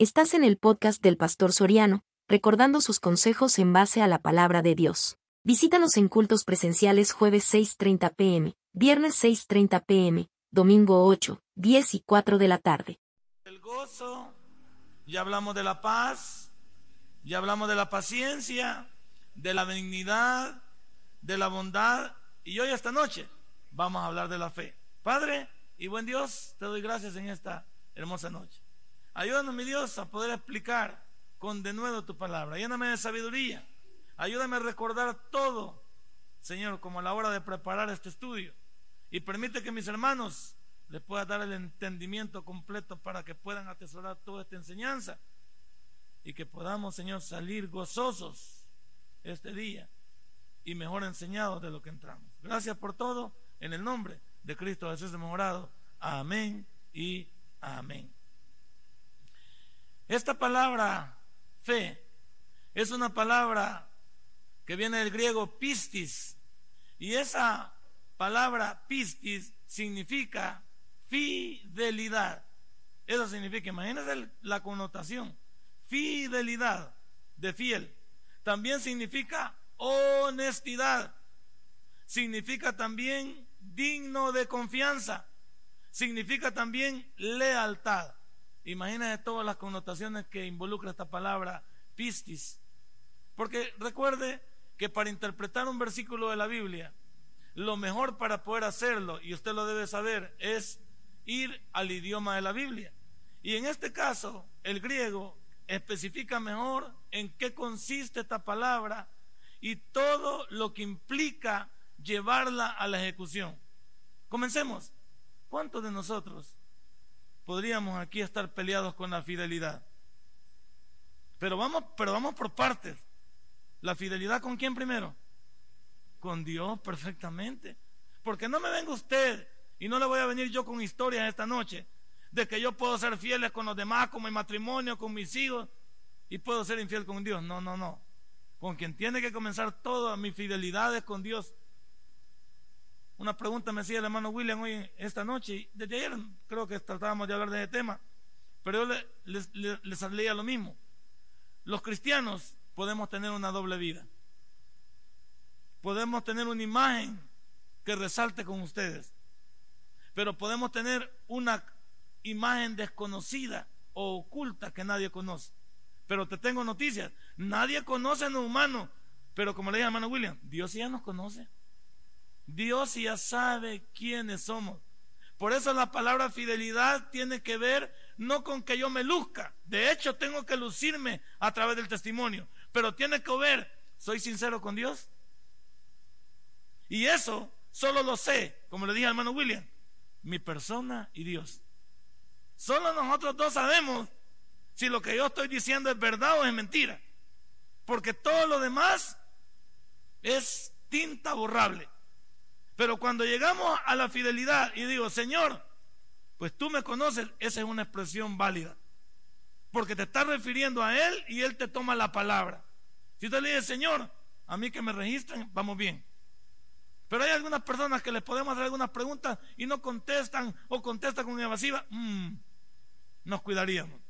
Estás en el podcast del Pastor Soriano, recordando sus consejos en base a la palabra de Dios. Visítanos en cultos presenciales jueves 6.30 pm, viernes 6.30 pm, domingo 8, 10 y 4 de la tarde. El gozo, ya hablamos de la paz, ya hablamos de la paciencia, de la benignidad, de la bondad, y hoy esta noche vamos a hablar de la fe. Padre y buen Dios, te doy gracias en esta hermosa noche. Ayúdanos, mi Dios, a poder explicar con denuedo tu palabra. Lléname de sabiduría. Ayúdame a recordar todo, Señor, como a la hora de preparar este estudio. Y permite que mis hermanos les pueda dar el entendimiento completo para que puedan atesorar toda esta enseñanza y que podamos, Señor, salir gozosos este día y mejor enseñados de lo que entramos. Gracias por todo, en el nombre de Cristo Jesús de Morado. Amén y amén. Esta palabra fe es una palabra que viene del griego pistis y esa palabra pistis significa fidelidad. Eso significa, imagínense la connotación, fidelidad de fiel. También significa honestidad. Significa también digno de confianza. Significa también lealtad. Imagínate todas las connotaciones que involucra esta palabra pistis. Porque recuerde que para interpretar un versículo de la Biblia, lo mejor para poder hacerlo, y usted lo debe saber, es ir al idioma de la Biblia. Y en este caso, el griego especifica mejor en qué consiste esta palabra y todo lo que implica llevarla a la ejecución. Comencemos. ¿Cuántos de nosotros podríamos aquí estar peleados con la fidelidad. Pero vamos, pero vamos por partes. ¿La fidelidad con quién primero? Con Dios perfectamente. Porque no me venga usted y no le voy a venir yo con historias esta noche de que yo puedo ser fiel con los demás, con mi matrimonio, con mis hijos y puedo ser infiel con Dios. No, no, no. Con quien tiene que comenzar toda mi fidelidad es con Dios una pregunta me hacía el hermano William hoy, esta noche, desde ayer creo que tratábamos de hablar de ese tema, pero yo les, les, leía lo mismo. Los cristianos podemos tener una doble vida. Podemos tener una imagen que resalte con ustedes, pero podemos tener una imagen desconocida o oculta que nadie conoce. Pero te tengo noticias, nadie conoce a un humano, pero como le dije al hermano William, Dios ya nos conoce. Dios ya sabe quiénes somos. Por eso la palabra fidelidad tiene que ver no con que yo me luzca. De hecho, tengo que lucirme a través del testimonio. Pero tiene que ver, ¿soy sincero con Dios? Y eso solo lo sé, como le dije al hermano William, mi persona y Dios. Solo nosotros dos sabemos si lo que yo estoy diciendo es verdad o es mentira. Porque todo lo demás es tinta borrable. Pero cuando llegamos a la fidelidad y digo, Señor, pues tú me conoces, esa es una expresión válida. Porque te estás refiriendo a Él y Él te toma la palabra. Si usted le dice, Señor, a mí que me registren, vamos bien. Pero hay algunas personas que les podemos hacer algunas preguntas y no contestan o contestan con evasiva. Mm, nos cuidaríamos.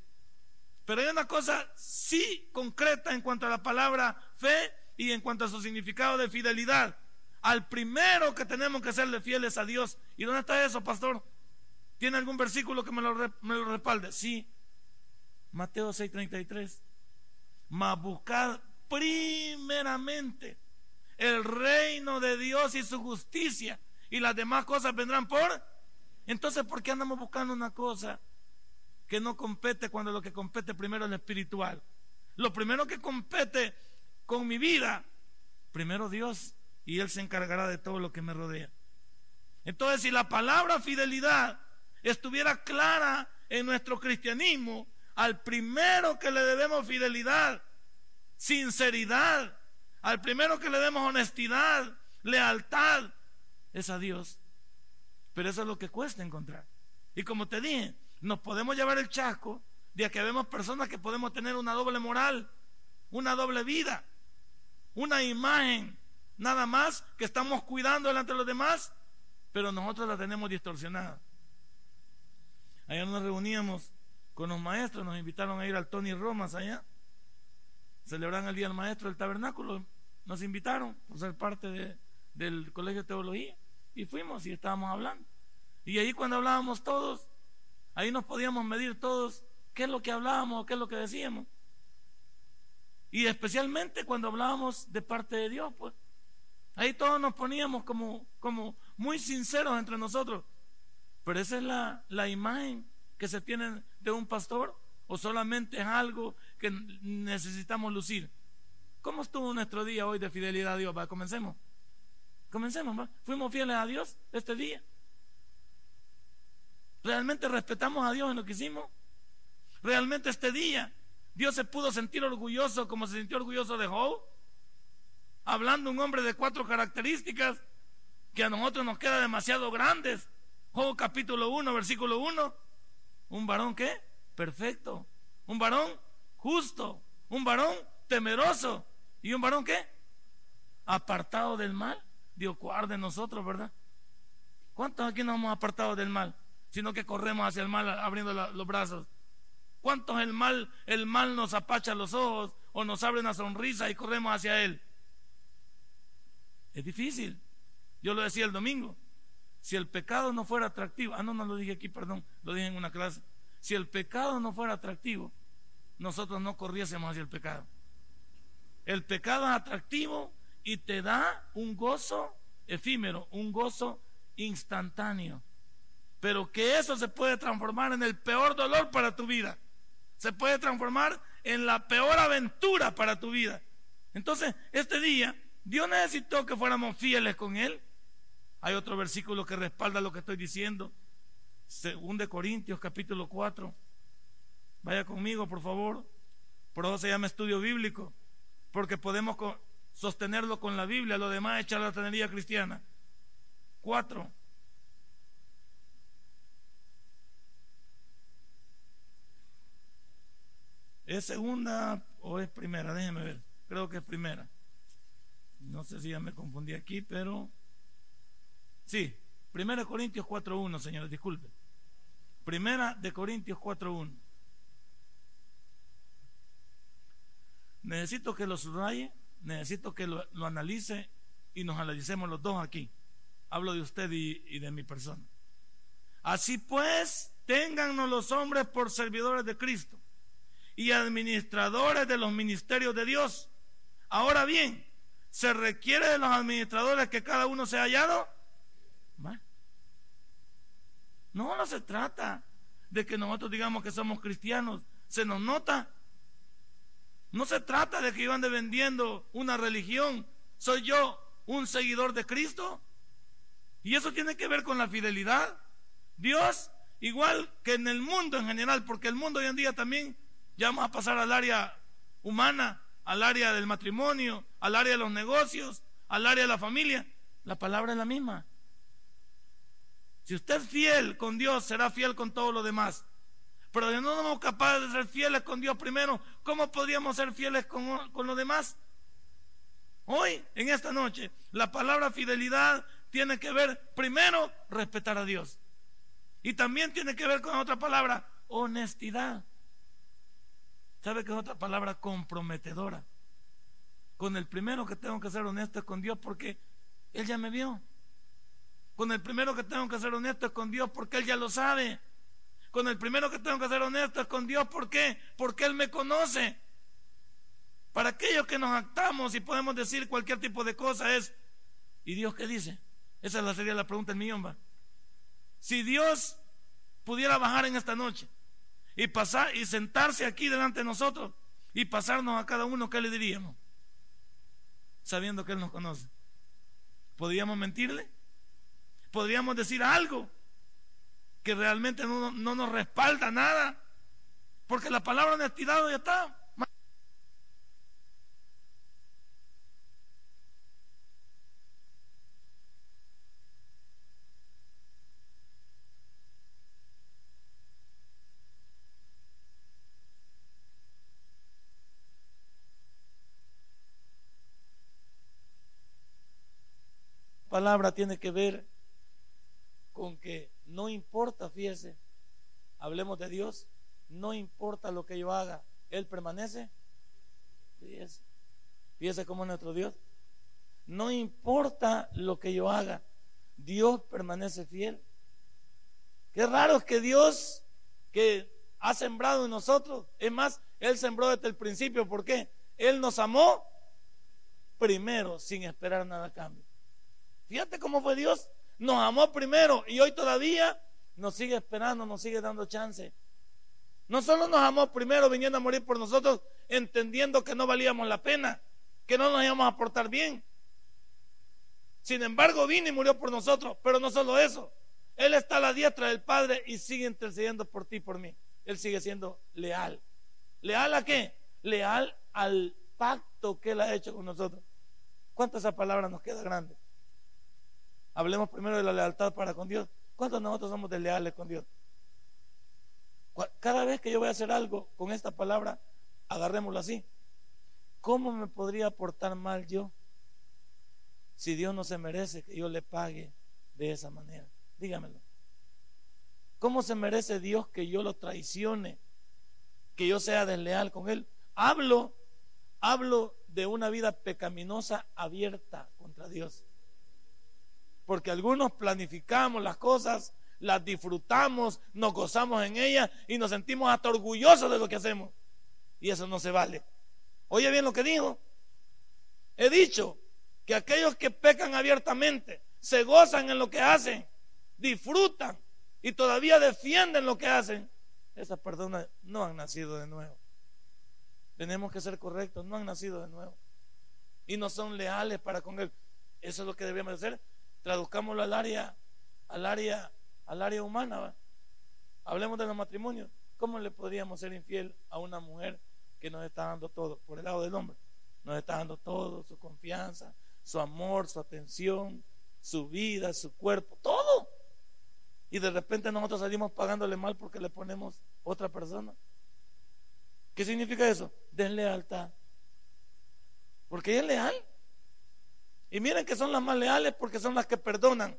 Pero hay una cosa sí concreta en cuanto a la palabra fe y en cuanto a su significado de fidelidad al primero que tenemos que serle fieles a Dios. ¿Y dónde está eso, pastor? ¿Tiene algún versículo que me lo, respalde? Sí. Mateo 6:33. Mas buscad primeramente el reino de Dios y su justicia y las demás cosas vendrán por. Entonces, ¿por qué andamos buscando una cosa que no compete cuando lo que compete primero es lo espiritual? Lo primero que compete con mi vida, primero Dios y Él se encargará de todo lo que me rodea. Entonces, si la palabra fidelidad estuviera clara en nuestro cristianismo, al primero que le debemos fidelidad, sinceridad, al primero que le debemos honestidad, lealtad, es a Dios. Pero eso es lo que cuesta encontrar. Y como te dije, nos podemos llevar el chasco de que vemos personas que podemos tener una doble moral, una doble vida, una imagen nada más que estamos cuidando delante de los demás, pero nosotros la tenemos distorsionada. Ayer nos reuníamos con los maestros, nos invitaron a ir al Tony Romas allá, celebran el Día del Maestro del Tabernáculo, nos invitaron por ser parte del Colegio de Teología y fuimos y estábamos hablando. Y ahí cuando hablábamos todos, ahí nos podíamos medir todos qué es lo que hablábamos, qué es lo que decíamos. Y especialmente cuando hablábamos de parte de Dios, pues ahí todos nos poníamos como, como muy sinceros entre nosotros. Pero esa es la, la imagen que se tiene de un pastor o solamente es algo que necesitamos lucir. ¿Cómo estuvo nuestro día hoy de fidelidad a Dios? Comencemos. Comencemos. ¿Fuimos fieles a Dios este día? ¿Realmente respetamos a Dios en lo que hicimos? ¿Realmente este día Dios se pudo sentir orgulloso como se sintió orgulloso de Job? Hablando un hombre de cuatro características que a nosotros nos quedan demasiado grandes. Job capítulo 1, versículo 1. Un varón qué? Perfecto. Un varón justo. Un varón temeroso. ¿Y un varón qué? Apartado del mal. Dios guarde nosotros, ¿verdad? ¿Cuántos aquí nos hemos apartado del mal? Sino que corremos hacia el mal abriendo los brazos. ¿Cuántos el mal, el mal nos apacha los ojos o nos abre una sonrisa y corremos hacia él? Es difícil. Yo lo decía el domingo. Si el pecado no fuera atractivo, ah, no, no lo dije aquí, perdón, lo dije en una clase. Si el pecado no fuera atractivo, nosotros no corriésemos hacia el pecado. El pecado es atractivo y te da un gozo efímero, un gozo instantáneo. Pero que eso se puede transformar en el peor dolor para tu vida. Se puede transformar en la peor aventura para tu vida. Entonces, este día, Dios necesitó que fuéramos fieles con Él hay otro versículo que respalda lo que estoy diciendo. Según de Corintios capítulo 4. Vaya conmigo, por favor. Por eso se llama estudio bíblico. Porque podemos sostenerlo con la Biblia. Lo demás es charlatanería cristiana. 4. ¿Es segunda o es primera? Déjeme ver. Creo que es primera. No sé si ya me confundí aquí, pero Sí, Primera Corintios 4.1, señores, disculpen. Primera de Corintios 4.1. Necesito que lo subraye, necesito que lo, analice y nos analicemos los dos aquí. Hablo de usted y, y de mi persona. Así pues, téngannos los hombres por servidores de Cristo y administradores de los ministerios de Dios. Ahora bien, se requiere de los administradores que cada uno sea hallado no, no se trata de que nosotros digamos que somos cristianos. Se nos nota. No se trata de que yo ande vendiendo una religión. Soy yo un seguidor de Cristo. Y eso tiene que ver con la fidelidad. Dios, igual que en el mundo en general, porque el mundo hoy en día también ya vamos a pasar al área humana, al área del matrimonio, al área de los negocios, al área de la familia. La palabra es la misma. Si usted es fiel con Dios, será fiel con todo lo demás. Pero si no somos capaces de ser fieles con Dios primero, ¿cómo podríamos ser fieles con, con demás? Hoy, en esta noche, la palabra fidelidad tiene que ver primero respetar a Dios. Y también tiene que ver con otra palabra, honestidad. ¿Sabe que es otra palabra comprometedora? Con el primero que tengo que ser honesto es con Dios porque Él ya me vio. Con el primero que tengo que ser honesto es con Dios porque Él ya lo sabe. Con el primero que tengo que ser honesto es con Dios. ¿Por qué? Porque Él me conoce. Para aquellos que nos actamos y podemos decir cualquier tipo de cosa es, ¿y Dios qué dice? Esa sería la pregunta en millón, va. Si Dios pudiera bajar en esta noche y pasar y sentarse aquí delante de nosotros y pasarnos a cada uno, ¿qué le diríamos? Sabiendo que Él nos conoce. ¿Podríamos mentirle? podríamos decir algo que realmente no, nos respalda nada, porque la palabra honestidad ya está. Palabra tiene que ver con que no importa, fíjese, hablemos de Dios, no importa lo que yo haga, Él permanece. Fíjese, fíjese cómo es nuestro Dios. No importa lo que yo haga, Dios permanece fiel. Qué raro es que Dios que ha sembrado en nosotros, es más, Él sembró desde el principio. ¿Por qué? Él nos amó primero sin esperar nada a cambio. Fíjate cómo fue Dios. Nos amó primero y hoy todavía nos sigue esperando, nos sigue dando chance. No solo nos amó primero viniendo a morir por nosotros, entendiendo que no valíamos la pena, que no nos íbamos a portar bien. Sin embargo, vino y murió por nosotros, pero no solo eso. Él está a la diestra del Padre y sigue intercediendo por ti y por mí. Él sigue siendo leal. ¿Leal a qué? Leal al pacto que Él ha hecho con nosotros. ¿Cuánto esa palabra nos queda grande? Hablemos primero de la lealtad para con Dios. ¿Cuántos nosotros somos desleales con Dios? Cada vez que yo voy a hacer algo con esta palabra, agarrémoslo así. ¿Cómo me podría portar mal yo si Dios no se merece que yo le pague de esa manera? Dígamelo. ¿Cómo se merece Dios que yo lo traicione? Que yo sea desleal con Él. Hablo, hablo de una vida pecaminosa abierta contra Dios. Porque algunos planificamos las cosas, las disfrutamos, nos gozamos en ellas y nos sentimos hasta orgullosos de lo que hacemos. Y eso no se vale. Oye bien lo que dijo. He dicho que aquellos que pecan abiertamente se gozan en lo que hacen, disfrutan y todavía defienden lo que hacen. Esas personas no han nacido de nuevo. Tenemos que ser correctos, no han nacido de nuevo. Y no son leales para con Él. Eso es lo que debemos hacer. Traduzcámoslo al área, al área al área humana. Hablemos de los matrimonios. ¿Cómo le podríamos ser infiel a una mujer que nos está dando todo por el lado del hombre? Nos está dando todo, su confianza, su amor, su atención, su vida, su cuerpo, todo. Y de repente nosotros salimos pagándole mal porque le ponemos otra persona. ¿Qué significa eso? Deslealtad. Porque ella es leal. Y miren que son las más leales porque son las que perdonan.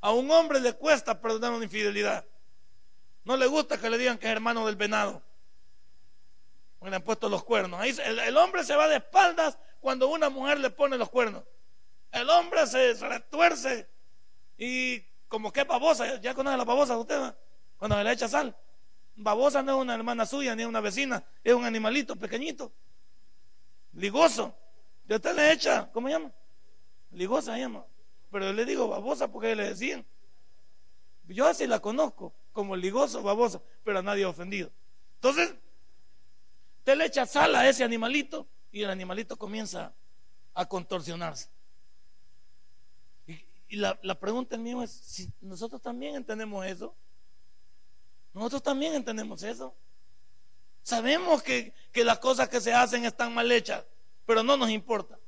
A un hombre le cuesta perdonar una infidelidad. No le gusta que le digan que es hermano del venado. le han puesto los cuernos. Ahí el, hombre se va de espaldas cuando una mujer le pone los cuernos. El hombre se, retuerce y como que babosa. ¿Ya conoce la babosa usted? Cuando se le echa sal. Babosa no es una hermana suya ni una vecina. Es un animalito pequeñito. Ligoso. Y usted le echa, ¿cómo se llama? Ligosa llama. Pero yo le digo babosa porque le decían. Yo así la conozco, como ligoso, babosa, pero a nadie ofendido. Entonces, usted le echa sal a ese animalito y el animalito comienza a contorsionarse. Y, la, pregunta mía es, si nosotros también entendemos eso, nosotros también entendemos eso. Sabemos que, que las cosas que se hacen están mal hechas, pero no nos importa.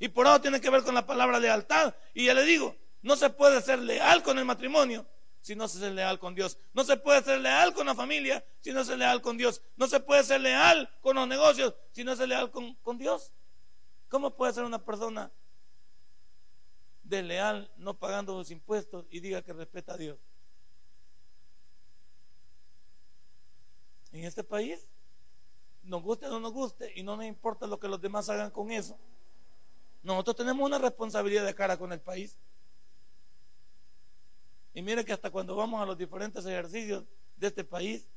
Y por eso tiene que ver con la palabra lealtad. Y ya le digo, no se puede ser leal con el matrimonio si no se es leal con Dios. No se puede ser leal con la familia si no se es leal con Dios. No se puede ser leal con los negocios si no se es leal con, con Dios. ¿Cómo puede ser una persona desleal no pagando los impuestos y diga que respeta a Dios? En este país, nos guste o no nos guste, y no nos importa lo que los demás hagan con eso. Nosotros tenemos una responsabilidad de cara con el país. Y mire que hasta cuando vamos a los diferentes ejercicios de este país,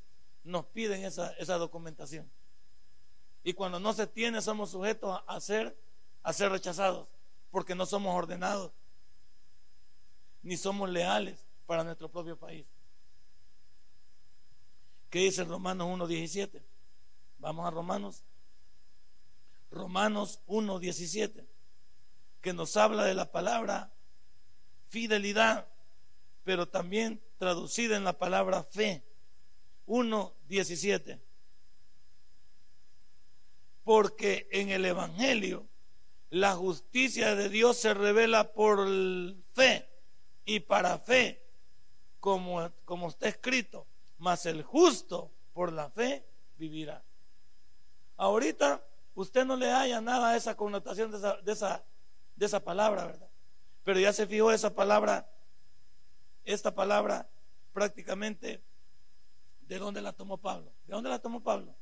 nos piden esa, esa documentación. Y cuando no se tiene, somos sujetos a ser, a ser rechazados, porque no somos ordenados, ni somos leales para nuestro propio país. ¿Qué dice Romanos 1.17? Vamos a Romanos. Romanos 1.17 que nos habla de la palabra fidelidad, pero también traducida en la palabra fe. 1.17. Porque en el Evangelio la justicia de Dios se revela por fe y para fe, como, como está escrito, mas el justo por la fe vivirá. Ahorita usted no le haya nada a esa connotación de esa, de esa de esa palabra, ¿verdad? Pero ya se fijó esa palabra, esta palabra prácticamente ¿De dónde la tomó Pablo? ¿De dónde la tomó Pablo?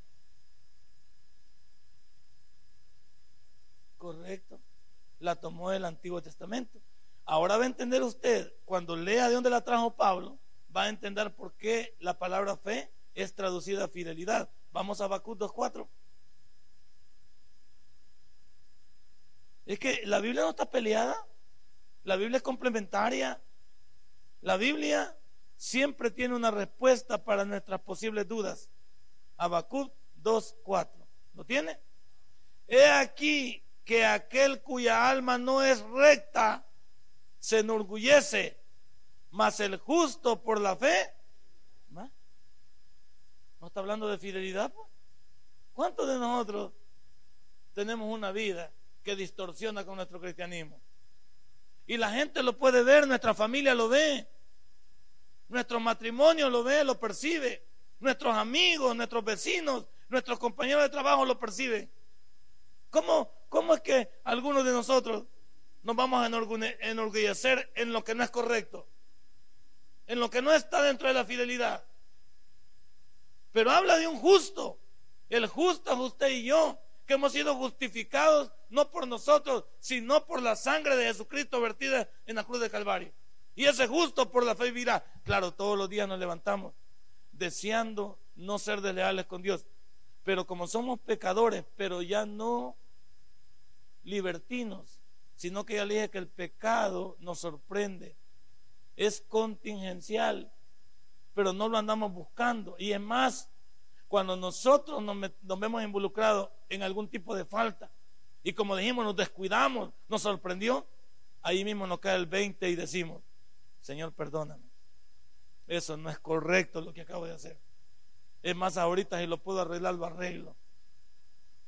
Correcto. La tomó del Antiguo Testamento. Ahora va a entender usted, cuando lea de dónde la trajo Pablo, va a entender por qué la palabra fe es traducida a fidelidad. Vamos a Habacuc 2.4. Es que la Biblia no está peleada, la Biblia es complementaria. La Biblia siempre tiene una respuesta para nuestras posibles dudas. Habacuc 2.4. ¿Lo tiene? He aquí que aquel cuya alma no es recta se enorgullece, mas el justo por la fe. ¿No está hablando de fidelidad? Pues? ¿Cuántos de nosotros tenemos una vida que distorsiona con nuestro cristianismo? Y la gente lo puede ver, nuestra familia lo ve, nuestro matrimonio lo ve, lo percibe, nuestros amigos, nuestros vecinos, nuestros compañeros de trabajo lo perciben. ¿Cómo, cómo es que algunos de nosotros nos vamos a enorgullecer en lo que no es correcto? En lo que no está dentro de la fidelidad. Pero habla de un justo. El justo es usted y yo, hemos sido justificados no por nosotros, sino por la sangre de Jesucristo vertida en la cruz de Calvario. Y ese justo por la fe vivirá. Claro, todos los días nos levantamos deseando no ser desleales con Dios. Pero como somos pecadores, pero ya no libertinos, sino que ya le dije que el pecado nos sorprende. Es contingencial, pero no lo andamos buscando. Y es más, cuando nosotros nos, vemos involucrados en algún tipo de falta, y como dijimos, nos descuidamos, nos sorprendió, ahí mismo nos cae el 20 y decimos, Señor, perdóname. Eso no es correcto lo que acabo de hacer. Es más, ahorita si lo puedo arreglar, lo arreglo.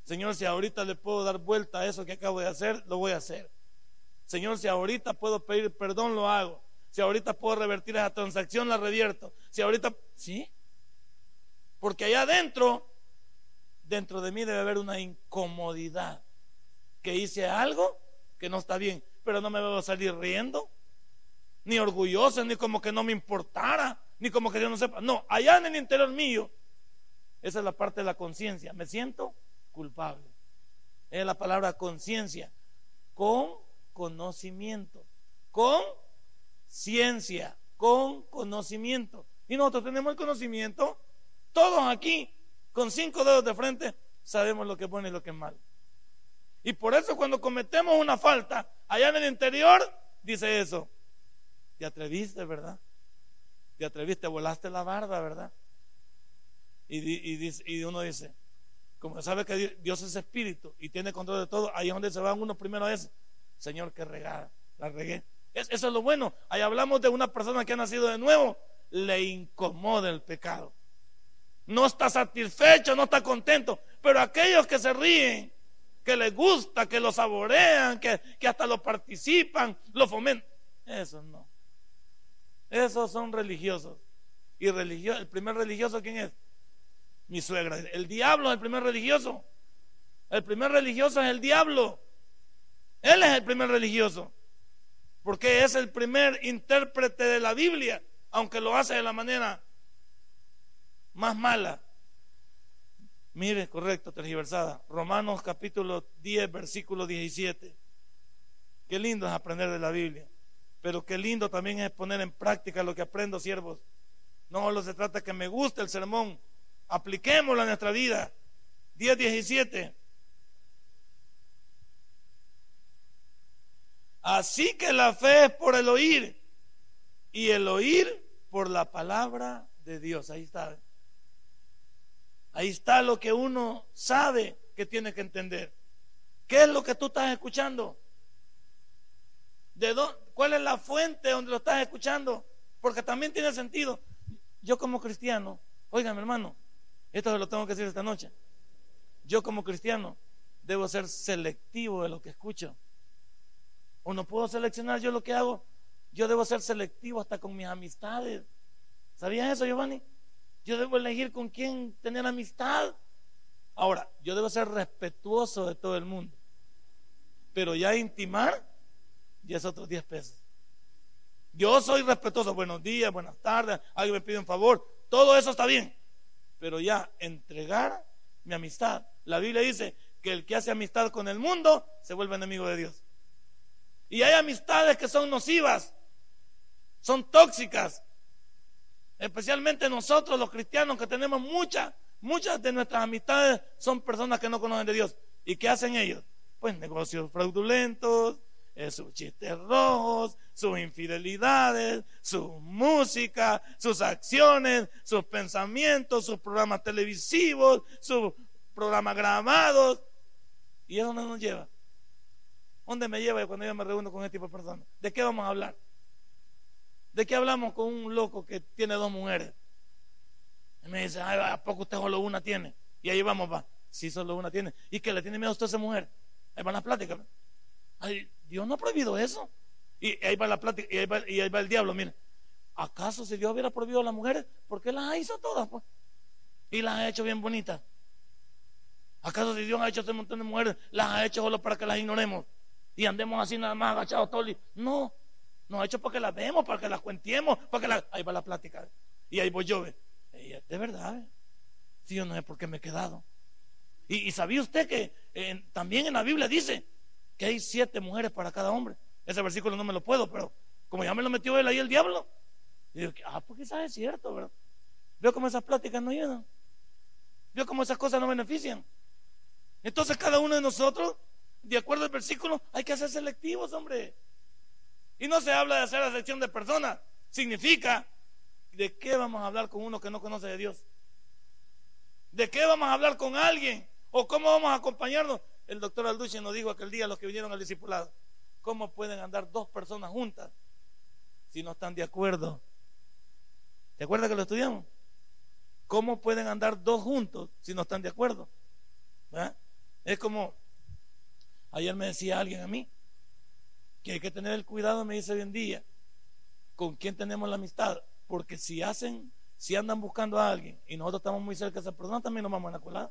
Señor, si ahorita le puedo dar vuelta a eso que acabo de hacer, lo voy a hacer. Señor, si ahorita puedo pedir perdón, lo hago. Si ahorita puedo revertir esa transacción, la revierto. Si ahorita, ¿sí? Porque allá adentro, dentro de mí debe haber una incomodidad que hice algo que no está bien, pero no me voy a salir riendo, ni orgulloso, ni como que no me importara, ni como que yo no sepa. No, allá en el interior mío, esa es la parte de la conciencia. Me siento culpable. Es la palabra conciencia. Con conocimiento. Con ciencia. Con conocimiento. Y nosotros tenemos el conocimiento, todos aquí, con cinco dedos de frente, sabemos lo que es bueno y lo que es malo. Y por eso cuando cometemos una falta, allá en el interior, dice eso. Te atreviste, ¿verdad? Te atreviste, volaste la barda, ¿verdad? Y, y, uno dice, como sabe que Dios es espíritu y tiene control de todo, ahí es donde se van uno primero a ese, Señor, que regada, la regué. eso es lo bueno. Ahí hablamos de una persona que ha nacido de nuevo, le incomoda el pecado. No está satisfecho, no está contento, pero aquellos que se ríen, que les gusta, que lo saborean, que, hasta lo participan, lo fomentan. Eso no. Esos son religiosos. Y religioso, el primer religioso, ¿quién es? Mi suegra. El diablo es el primer religioso. El primer religioso es el diablo. Él es el primer religioso. Porque es el primer intérprete de la Biblia, aunque lo hace de la manera más mala. Mire, correcto, tergiversada. Romanos capítulo 10, versículo 17. Qué lindo es aprender de la Biblia. Pero qué lindo también es poner en práctica lo que aprendo, siervos. No solo se trata que me guste el sermón. Apliquémoslo a nuestra vida. 10, 17. Así que la fe es por el oír y el oír por la palabra de Dios. Ahí está. Ahí está lo que uno sabe que tiene que entender. ¿Qué es lo que tú estás escuchando? ¿De dónde, ¿Cuál es la fuente donde lo estás escuchando? Porque también tiene sentido. Yo como cristiano, oigan hermano, esto se lo tengo que decir esta noche. Yo como cristiano debo ser selectivo de lo que escucho. O no puedo seleccionar yo lo que hago. Yo debo ser selectivo hasta con mis amistades. ¿Sabías eso, Giovanni? Yo debo elegir con quién tener amistad. Ahora, yo debo ser respetuoso de todo el mundo. Pero ya intimar, ya es otros 10 pesos. Yo soy respetuoso. Buenos días, buenas tardes. Alguien me pide un favor. Todo eso está bien. pero ya entregar mi amistad. La Biblia dice que el que hace amistad con el mundo se vuelve enemigo de Dios. Y hay amistades que son nocivas, son tóxicas. Especialmente nosotros los cristianos que tenemos muchas, muchas de nuestras amistades son personas que no conocen de Dios. ¿Y qué hacen ellos? Pues negocios fraudulentos, eh, sus chistes rojos, sus infidelidades, su música, sus acciones, sus pensamientos, sus programas televisivos, sus programas grabados. ¿Y eso dónde nos lleva? ¿Dónde me lleva cuando yo me reúno con este tipo de personas? ¿De qué vamos a hablar? ¿De qué hablamos con un loco que tiene dos mujeres? Y me dice, Ay, ¿a poco usted solo una tiene? Y ahí vamos, va. Sí, solo una tiene. ¿Y que le tiene miedo a usted a esa mujer? Ahí van las pláticas. Ay, Dios no ha prohibido eso. Y ahí va la plática, y ahí va, y ahí va el diablo, mire. ¿Acaso si Dios hubiera prohibido a las mujeres, por qué las hizo todas? Pues? Y las ha hecho bien bonitas. ¿Acaso si Dios ha hecho ese montón de mujeres, las ha hecho solo para que las ignoremos? Y andemos así nada más agachados el día. No, hecho para que las vemos, para que las cuentemos, para que las... Ahí va la plática. Y ahí voy yo, de verdad, si yo no sé por qué me he quedado. Y, sabía usted que también en la Biblia dice que hay siete mujeres para cada hombre. Ese versículo no me lo puedo, pero como ya me lo metió él ahí el diablo, y digo, ah, pues quizás es cierto, ¿verdad? Veo como esas pláticas no ayudan. Veo como esas cosas no benefician. Entonces cada uno de nosotros, de acuerdo al versículo, hay que ser selectivos, hombre. Y no se habla de hacer la selección de personas. Significa, ¿de qué vamos a hablar con uno que no conoce de Dios? ¿De qué vamos a hablar con alguien? ¿O cómo vamos a acompañarnos? El doctor Alduche nos dijo aquel día los que vinieron al discipulado. ¿Cómo pueden andar dos personas juntas si no están de acuerdo? ¿Te acuerdas que lo estudiamos? ¿Cómo pueden andar dos juntos si no están de acuerdo? Es como, ayer me decía alguien a mí, que hay que tener el cuidado, me dice hoy en día, con quién tenemos la amistad, porque si hacen, si andan buscando a alguien y nosotros estamos muy cerca de esa persona, también nos vamos a la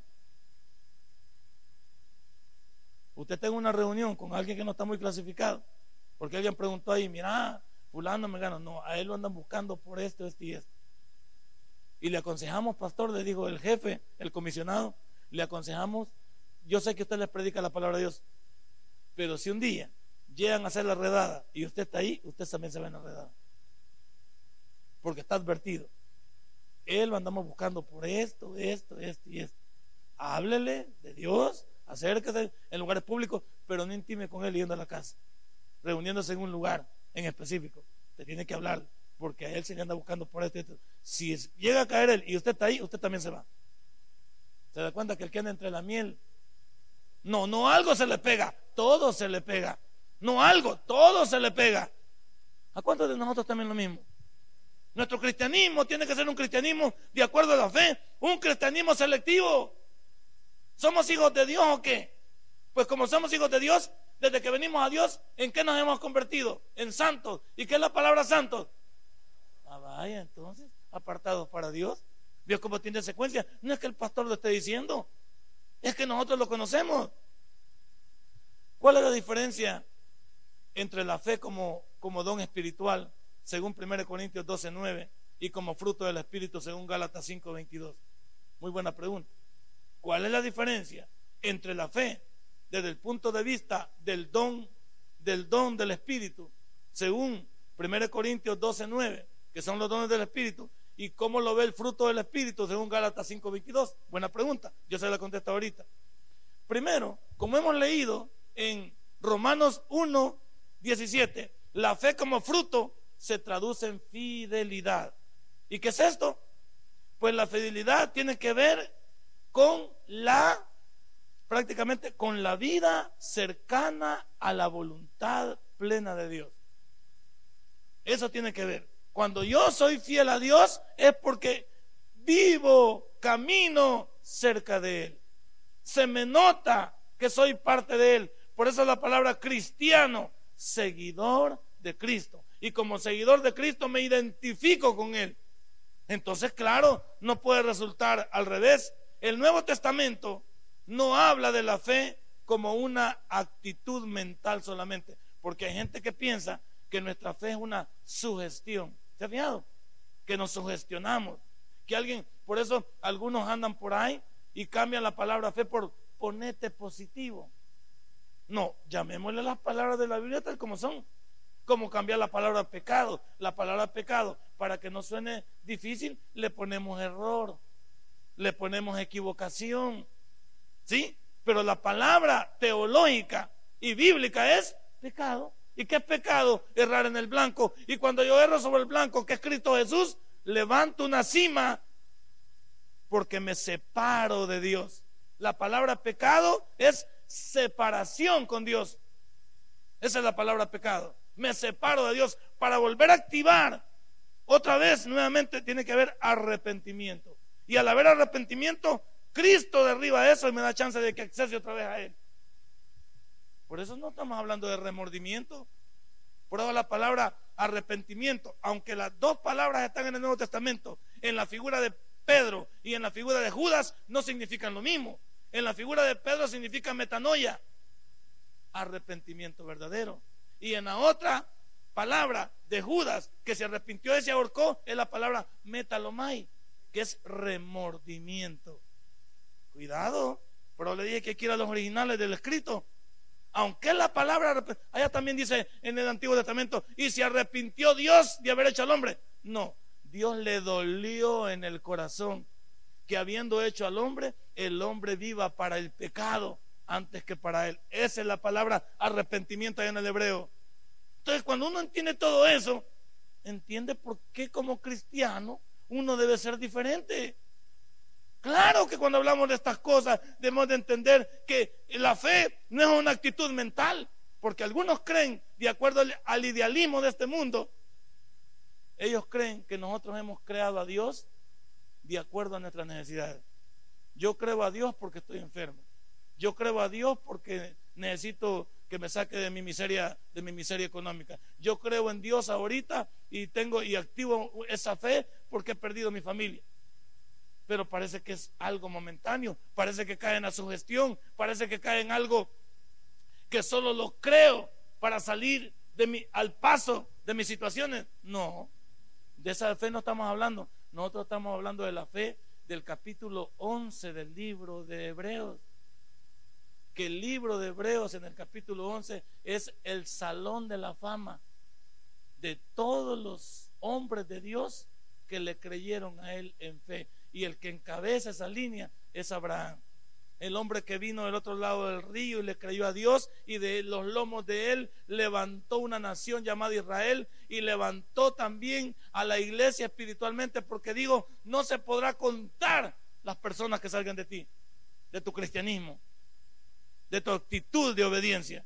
Usted tenga una reunión con alguien que no está muy clasificado, porque alguien preguntó ahí, mira, fulano me gana, no, a él lo andan buscando por esto, esto y esto. Y le aconsejamos, pastor, le dijo el jefe, el comisionado, le aconsejamos, yo sé que usted les predica la palabra de Dios, pero si un día llegan a hacer la redada y usted está ahí, usted también se va en la redada. Porque está advertido. Él lo andamos buscando por esto, esto, esto y esto. Háblele de Dios, acérquese en lugares públicos, pero no intime con él yendo a la casa, reuniéndose en un lugar en específico. Te tiene que hablar, porque a él se le anda buscando por esto, esto. Si llega a caer él y usted está ahí, usted también se va. ¿Se da cuenta que el que anda entre la miel? No, no algo se le pega, todo se le pega. No algo, todo se le pega. ¿A cuántos de nosotros también lo mismo? Nuestro cristianismo tiene que ser un cristianismo de acuerdo a la fe, un cristianismo selectivo. ¿Somos hijos de Dios o qué? Pues como somos hijos de Dios, desde que venimos a Dios, ¿en qué nos hemos convertido? En santos. ¿Y qué es la palabra santos? Ah, vaya, entonces, apartados para Dios. Dios como tiene secuencia. No es que el pastor lo esté diciendo, es que nosotros lo conocemos. ¿Cuál es la diferencia entre la fe como, como don espiritual, según 1 Corintios 12, 9, y como fruto del Espíritu, según Gálatas 5, 22? Muy buena pregunta. ¿Cuál es la diferencia entre la fe desde el punto de vista del don del don del Espíritu, según 1 Corintios 12, 9, que son los dones del Espíritu, y cómo lo ve el fruto del Espíritu, según Gálatas 5, 22? Buena pregunta, yo se la contesto ahorita. Primero, como hemos leído en Romanos 1, 17, la fe como fruto se traduce en fidelidad. ¿Y qué es esto? Pues la fidelidad tiene que ver con la, prácticamente con la vida cercana a la voluntad plena de Dios. Eso tiene que ver. Cuando yo soy fiel a Dios es porque vivo, camino cerca de Él. Se me nota que soy parte de Él. Por eso la palabra cristiano, seguidor de Cristo. Y como seguidor de Cristo me identifico con Él. Entonces, claro, no puede resultar al revés. El Nuevo Testamento no habla de la fe como una actitud mental solamente, porque hay gente que piensa que nuestra fe es una sugestión. ¿Se ha fijado? Que nos sugestionamos, que alguien, por eso algunos andan por ahí y cambian la palabra fe por ponete positivo. No, llamémosle las palabras de la Biblia tal como son. Como cambiar la palabra pecado. La palabra pecado, para que no suene difícil, le ponemos error, le ponemos equivocación. ¿Sí? Pero la palabra teológica y bíblica es pecado. ¿Y qué es pecado? Errar en el blanco. Y cuando yo erro sobre el blanco que es Cristo Jesús, levanto una cima porque me separo de Dios. La palabra pecado es separación con Dios. Esa es la palabra pecado. Me separo de Dios para volver a activar. Otra vez, nuevamente, tiene que haber arrepentimiento. Y al haber arrepentimiento, Cristo derriba eso y me da chance de que accese otra vez a Él. Por eso no estamos hablando de remordimiento. Por eso la palabra arrepentimiento, aunque las dos palabras están en el Nuevo Testamento, en la figura de Pedro y en la figura de Judas, no significan lo mismo. En la figura de Pedro significa metanoia, arrepentimiento verdadero. Y en la otra palabra de Judas, que se arrepintió y se ahorcó, es la palabra metalomai, que es remordimiento. Cuidado, pero le dije que quiera los originales del escrito. Aunque la palabra, allá también dice en el Antiguo Testamento, y se arrepintió Dios de haber hecho al hombre. No, Dios le dolió en el corazón que habiendo hecho al hombre, el hombre viva para el pecado antes que para él. Esa es la palabra arrepentimiento en el hebreo. Entonces, cuando uno entiende todo eso, entiende por qué como cristiano uno debe ser diferente. Claro que cuando hablamos de estas cosas debemos de entender que la fe no es una actitud mental, porque algunos creen, de acuerdo al idealismo de este mundo, ellos creen que nosotros hemos creado a Dios de acuerdo a nuestras necesidades. Yo creo a Dios porque estoy enfermo. Yo creo a Dios porque necesito que me saque de mi miseria, de mi miseria económica. Yo creo en Dios ahorita y tengo y activo esa fe porque he perdido mi familia. Pero parece que es algo momentáneo, parece que cae en la sugestión, parece que cae en algo que solo lo creo para salir de mi, al paso de mis situaciones. No, de esa fe no estamos hablando. Nosotros estamos hablando de la fe del capítulo 11 del libro de Hebreos. Que el libro de Hebreos en el capítulo 11 es el salón de la fama de todos los hombres de Dios que le creyeron a él en fe. Y el que encabeza esa línea es Abraham el hombre que vino del otro lado del río y le creyó a Dios y de los lomos de él levantó una nación llamada Israel y levantó también a la iglesia espiritualmente porque digo, no se podrá contar las personas que salgan de ti, de tu cristianismo, de tu actitud de obediencia.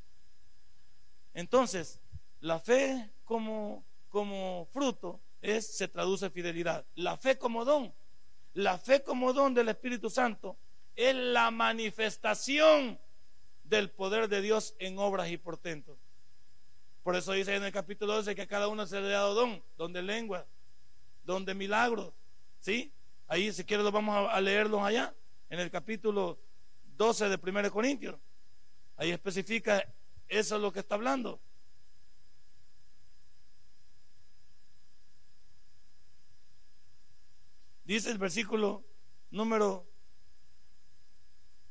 Entonces, la fe como, como fruto es, se traduce en fidelidad. La fe como don, la fe como don del Espíritu Santo es la manifestación del poder de Dios en obras y portentos. Por eso dice en el capítulo 12 que a cada uno se le ha dado don, don de lengua, don de milagros. ¿Sí? Ahí, si quieres, lo vamos a leerlos allá, en el capítulo 12 de 1 Corintios. Ahí especifica eso es lo que está hablando. Dice el versículo número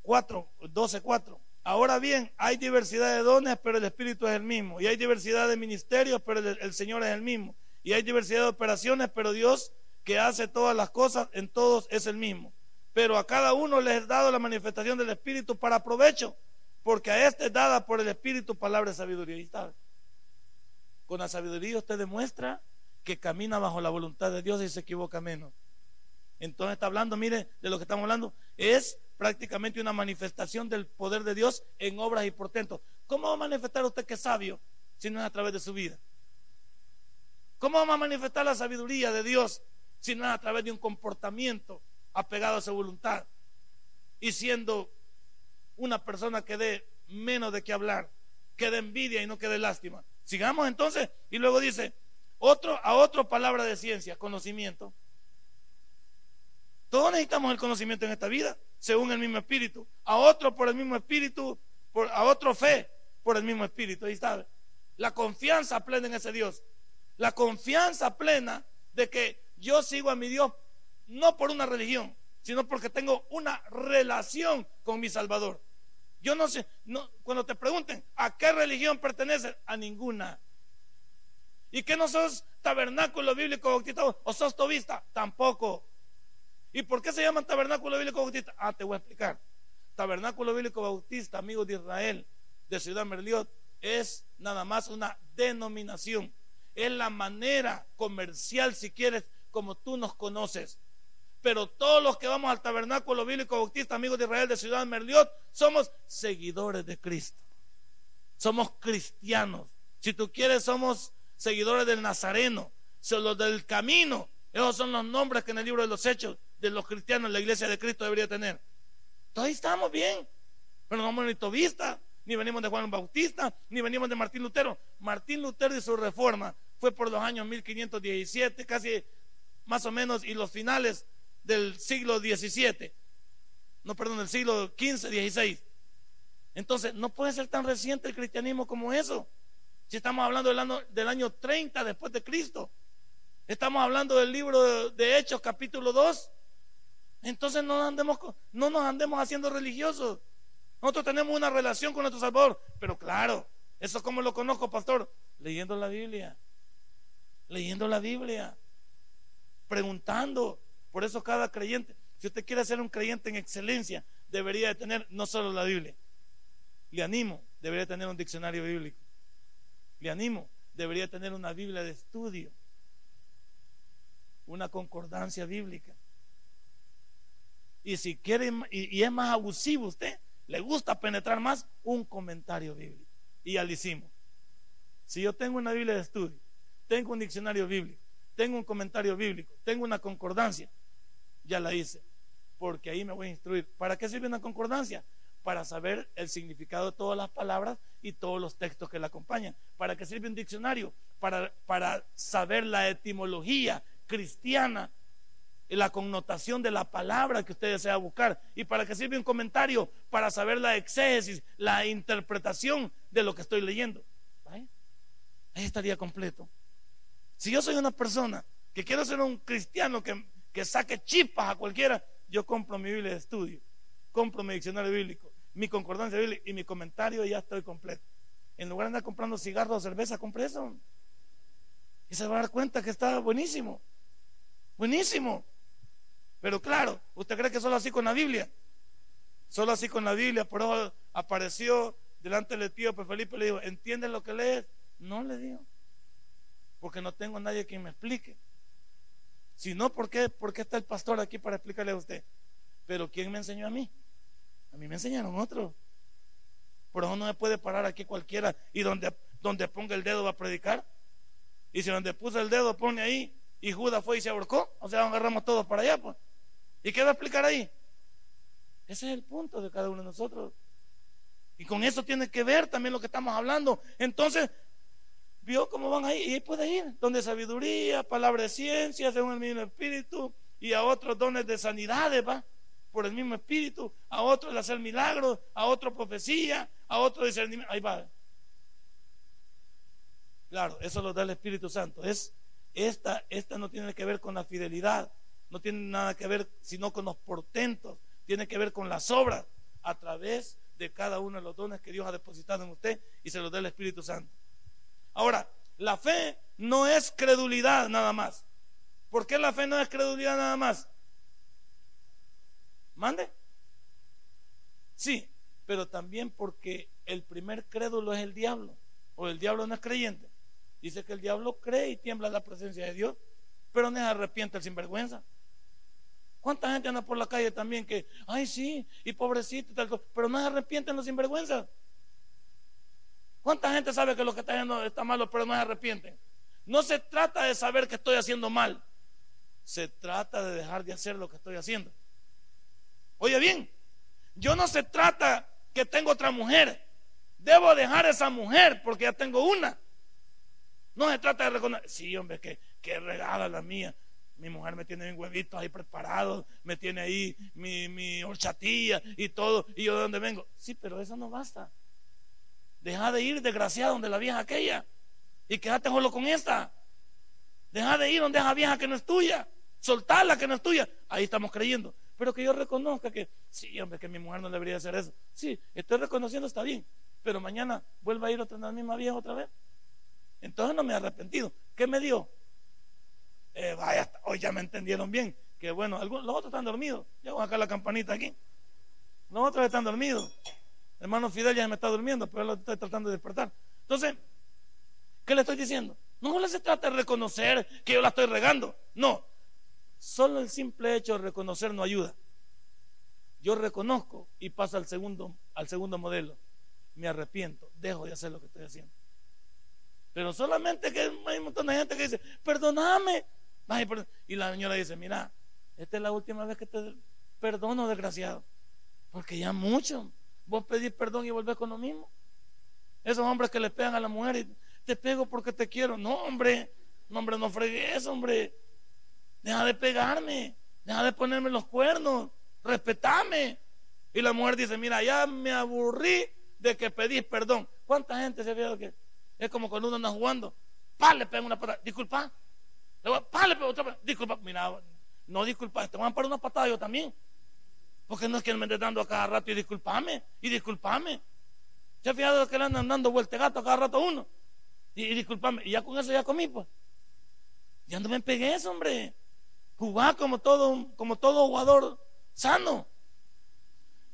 4, 12, 4. Ahora bien, hay diversidad de dones, pero el Espíritu es el mismo. Y hay diversidad de ministerios, pero el, Señor es el mismo. Y hay diversidad de operaciones, pero Dios que hace todas las cosas en todos es el mismo. Pero a cada uno les es dado la manifestación del Espíritu para provecho, porque a este es dada por el Espíritu palabra de sabiduría. Y está. Con la sabiduría usted demuestra que camina bajo la voluntad de Dios y se equivoca menos. Entonces está hablando, mire, de lo que estamos hablando, es prácticamente una manifestación del poder de Dios en obras y portentos. ¿Cómo va a manifestar usted que es sabio si no es a través de su vida? ¿Cómo va a manifestar la sabiduría de Dios si no es a través de un comportamiento apegado a su voluntad y siendo una persona que dé menos de qué hablar, que dé envidia y no que dé lástima? Sigamos entonces y luego dice, otro, a otro palabra de ciencia, conocimiento. Todos necesitamos el conocimiento en esta vida según el mismo espíritu, a otro por el mismo espíritu, por, a otro fe por el mismo espíritu. Ahí está. La confianza plena en ese Dios. La confianza plena de que yo sigo a mi Dios no por una religión, sino porque tengo una relación con mi Salvador. Yo no sé, cuando te pregunten a qué religión perteneces, a ninguna. ¿Y que no sos tabernáculo bíblico o sos tobista? Tampoco. ¿Y por qué se llaman tabernáculo bíblico bautista? Ah, te voy a explicar. Tabernáculo bíblico bautista, amigos de Israel, de Ciudad Merliot, es nada más una denominación. Es la manera comercial, si quieres, como tú nos conoces. Pero todos los que vamos al tabernáculo bíblico bautista, amigos de Israel de Ciudad Merliot, somos seguidores de Cristo. Somos cristianos. Si tú quieres, somos seguidores del Nazareno, los del camino. Esos son los nombres que en el libro de los Hechos de los cristianos la iglesia de Cristo debería tener. Entonces estamos bien. Pero no somos ni tobistas, ni venimos de Juan Bautista, ni venimos de Martín Lutero. Martín Lutero y su reforma fue por los años 1517, casi más o menos, y los finales del siglo XVII. No, perdón, del siglo XV, XVI. Entonces, no puede ser tan reciente el cristianismo como eso. Si estamos hablando del año, del año 30 después de Cristo. Estamos hablando del libro de Hechos, capítulo 2. Entonces no, andemos, no nos andemos haciendo religiosos. Nosotros tenemos una relación con nuestro Salvador. Pero claro, eso como lo conozco, pastor, leyendo la Biblia. Leyendo la Biblia. Preguntando. Por eso cada creyente, si usted quiere ser un creyente en excelencia, debería de tener no solo la Biblia. Le animo, debería tener un diccionario bíblico. Le animo, debería tener una Biblia de estudio, una concordancia bíblica. Y si quiere, y, es más abusivo usted, le gusta penetrar más, un comentario bíblico. Y ya lo hicimos. Si yo tengo una Biblia de estudio, tengo un diccionario bíblico, tengo un comentario bíblico, tengo una concordancia, ya la hice, porque ahí me voy a instruir. ¿Para qué sirve una concordancia? para saber el significado de todas las palabras y todos los textos que la acompañan. ¿Para qué sirve un diccionario? Para, para saber la etimología cristiana la connotación de la palabra que usted desea buscar. ¿Y para qué sirve un comentario? Para saber la exégesis, la interpretación de lo que estoy leyendo. Ahí estaría completo. Si yo soy una persona que quiero ser un cristiano que, que saque chispas a cualquiera, yo compro mi Biblia de estudio, compro mi diccionario bíblico, mi concordancia bíblica y mi comentario y ya estoy completo. En lugar de andar comprando cigarros o cerveza, compré eso. Y se va a dar cuenta que está buenísimo. Buenísimo. Pero claro, ¿usted cree que solo así con la Biblia? Solo así con la Biblia, por eso apareció delante del tío pues Felipe le dijo, ¿entiendes lo que lees? No le digo, porque no tengo nadie que me explique. Si no, ¿por qué, ¿por qué está el pastor aquí para explicarle a usted? Pero ¿quién me enseñó a mí? A mí me enseñaron otro. Por eso no me puede parar aquí cualquiera y donde, donde ponga el dedo va a predicar. Y si donde puso el dedo pone ahí y Judas fue y se ahorcó, o sea, agarramos todos para allá. Pues. ¿Y qué va a explicar ahí? Ese es el punto de cada uno de nosotros. Y con eso tiene que ver también lo que estamos hablando. Entonces, vio cómo van ahí y ahí puede ir. Donde sabiduría, palabra de ciencia, según el mismo espíritu y a otros dones de sanidades, va por el mismo espíritu, a otro el hacer milagros, a otro profecía, a otro discernimiento. Ahí va. Claro, eso lo da el Espíritu Santo. Es, esta, esta no tiene que ver con la fidelidad, no tiene nada que ver sino con los portentos, tiene que ver con las obras a través de cada uno de los dones que Dios ha depositado en usted y se los da el Espíritu Santo. Ahora, la fe no es credulidad nada más. ¿Por qué la fe no es credulidad nada más? ¿Mande? Sí, pero también porque el primer crédulo es el diablo, o el diablo no es creyente. Dice que el diablo cree y tiembla la presencia de Dios, pero no se arrepiente el sinvergüenza. ¿Cuánta gente anda por la calle también que, ay, sí, y pobrecito, tal pero no se arrepienten los sinvergüenzas? ¿Cuánta gente sabe que lo que está haciendo está malo, pero no se arrepienten? No se trata de saber que estoy haciendo mal, se trata de dejar de hacer lo que estoy haciendo. Oye bien, yo no se trata que tengo otra mujer. Debo dejar esa mujer porque ya tengo una. No se trata de reconocer. Sí, hombre, que, que regada la mía. Mi mujer me tiene mis huevitos ahí preparados, me tiene ahí mi, mi horchatilla y todo. Y yo de dónde vengo. Sí, pero eso no basta. Deja de ir desgraciado donde la vieja aquella y quédate solo con esta. Deja de ir donde esa vieja que no es tuya. soltarla que no es tuya. Ahí estamos creyendo. Pero que yo reconozca que, sí, hombre, que mi mujer no debería hacer eso. Sí, estoy reconociendo, está bien. Pero mañana vuelva a ir otra la misma vieja otra vez. Entonces no me he arrepentido. ¿Qué me dio? Eh, vaya, hoy ya me entendieron bien. Que bueno, algunos, los otros están dormidos. Ya voy a la campanita aquí. Los otros están dormidos. Hermano Fidel ya me está durmiendo, pero lo estoy tratando de despertar. Entonces, ¿qué le estoy diciendo? No se trata de reconocer que yo la estoy regando. No. Solo el simple hecho de reconocer no ayuda. Yo reconozco y paso al segundo, al segundo modelo. Me arrepiento, dejo de hacer lo que estoy haciendo. Pero solamente que hay un montón de gente que dice, perdóname. Y la señora dice, mira, esta es la última vez que te perdono, desgraciado. Porque ya mucho. Vos pedís perdón y volvés con lo mismo. Esos hombres que le pegan a la mujer y te pego porque te quiero. No, hombre, no, hombre, no fregues, hombre. Deja de pegarme, deja de ponerme los cuernos, respetame. Y la mujer dice, mira, ya me aburrí de que pedís perdón. ¿Cuánta gente se ha que es como cuando uno anda jugando? Pa, le pega una patada, disculpa. Pa, le pega otra patada, disculpa. Mira, no disculpa, te van a poner una patada yo también. Porque no es que me esté dando a cada rato y disculpame, y disculpame. ¿Se ha fijado que le andan dando vuelta gato a cada rato uno? Y, disculpame, y ya con eso ya comí, pues. Ya no me pegué eso, hombre. Jugar como todo, como todo jugador sano.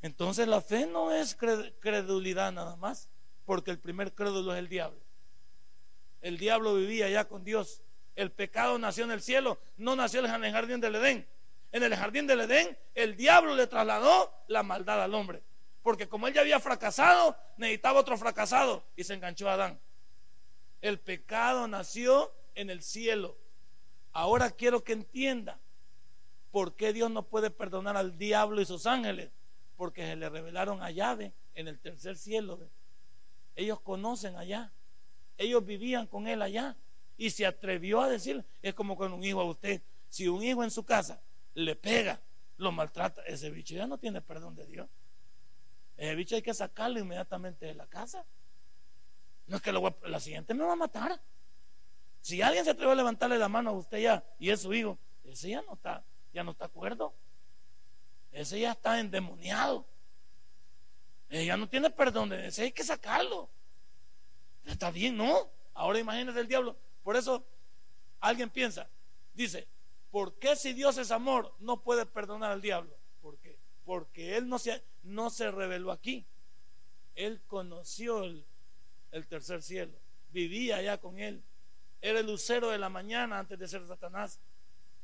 Entonces la fe no es credulidad nada más, porque el primer crédulo es el diablo. El diablo vivía ya con Dios. El pecado nació en el cielo, no nació en el jardín del Edén. En el jardín del Edén, el diablo le trasladó la maldad al hombre. Porque como él ya había fracasado, necesitaba otro fracasado y se enganchó a Adán. El pecado nació en el cielo. Ahora quiero que entienda por qué Dios no puede perdonar al diablo y sus ángeles. Porque se le revelaron allá en el tercer cielo. Ellos conocen allá. Ellos vivían con él allá. Y se atrevió a decir, es como con un hijo a usted. Si un hijo en su casa le pega, lo maltrata, ese bicho ya no tiene perdón de Dios. Ese bicho hay que sacarlo inmediatamente de la casa. No es que lo la siguiente me va a matar. Si alguien se atreve a levantarle la mano a usted ya y es su hijo, ese ya no está, ya no está acuerdo. Ese ya está endemoniado. Ya no tiene perdón, ese hay que sacarlo. Está bien, ¿no? Ahora imagínese el diablo. Por eso alguien piensa, dice, ¿Por qué si Dios es amor no puede perdonar al diablo? ¿Por qué? Porque Él no se, no se reveló aquí. Él conoció el, el tercer cielo, vivía allá con Él. Era el lucero de la mañana antes de ser Satanás.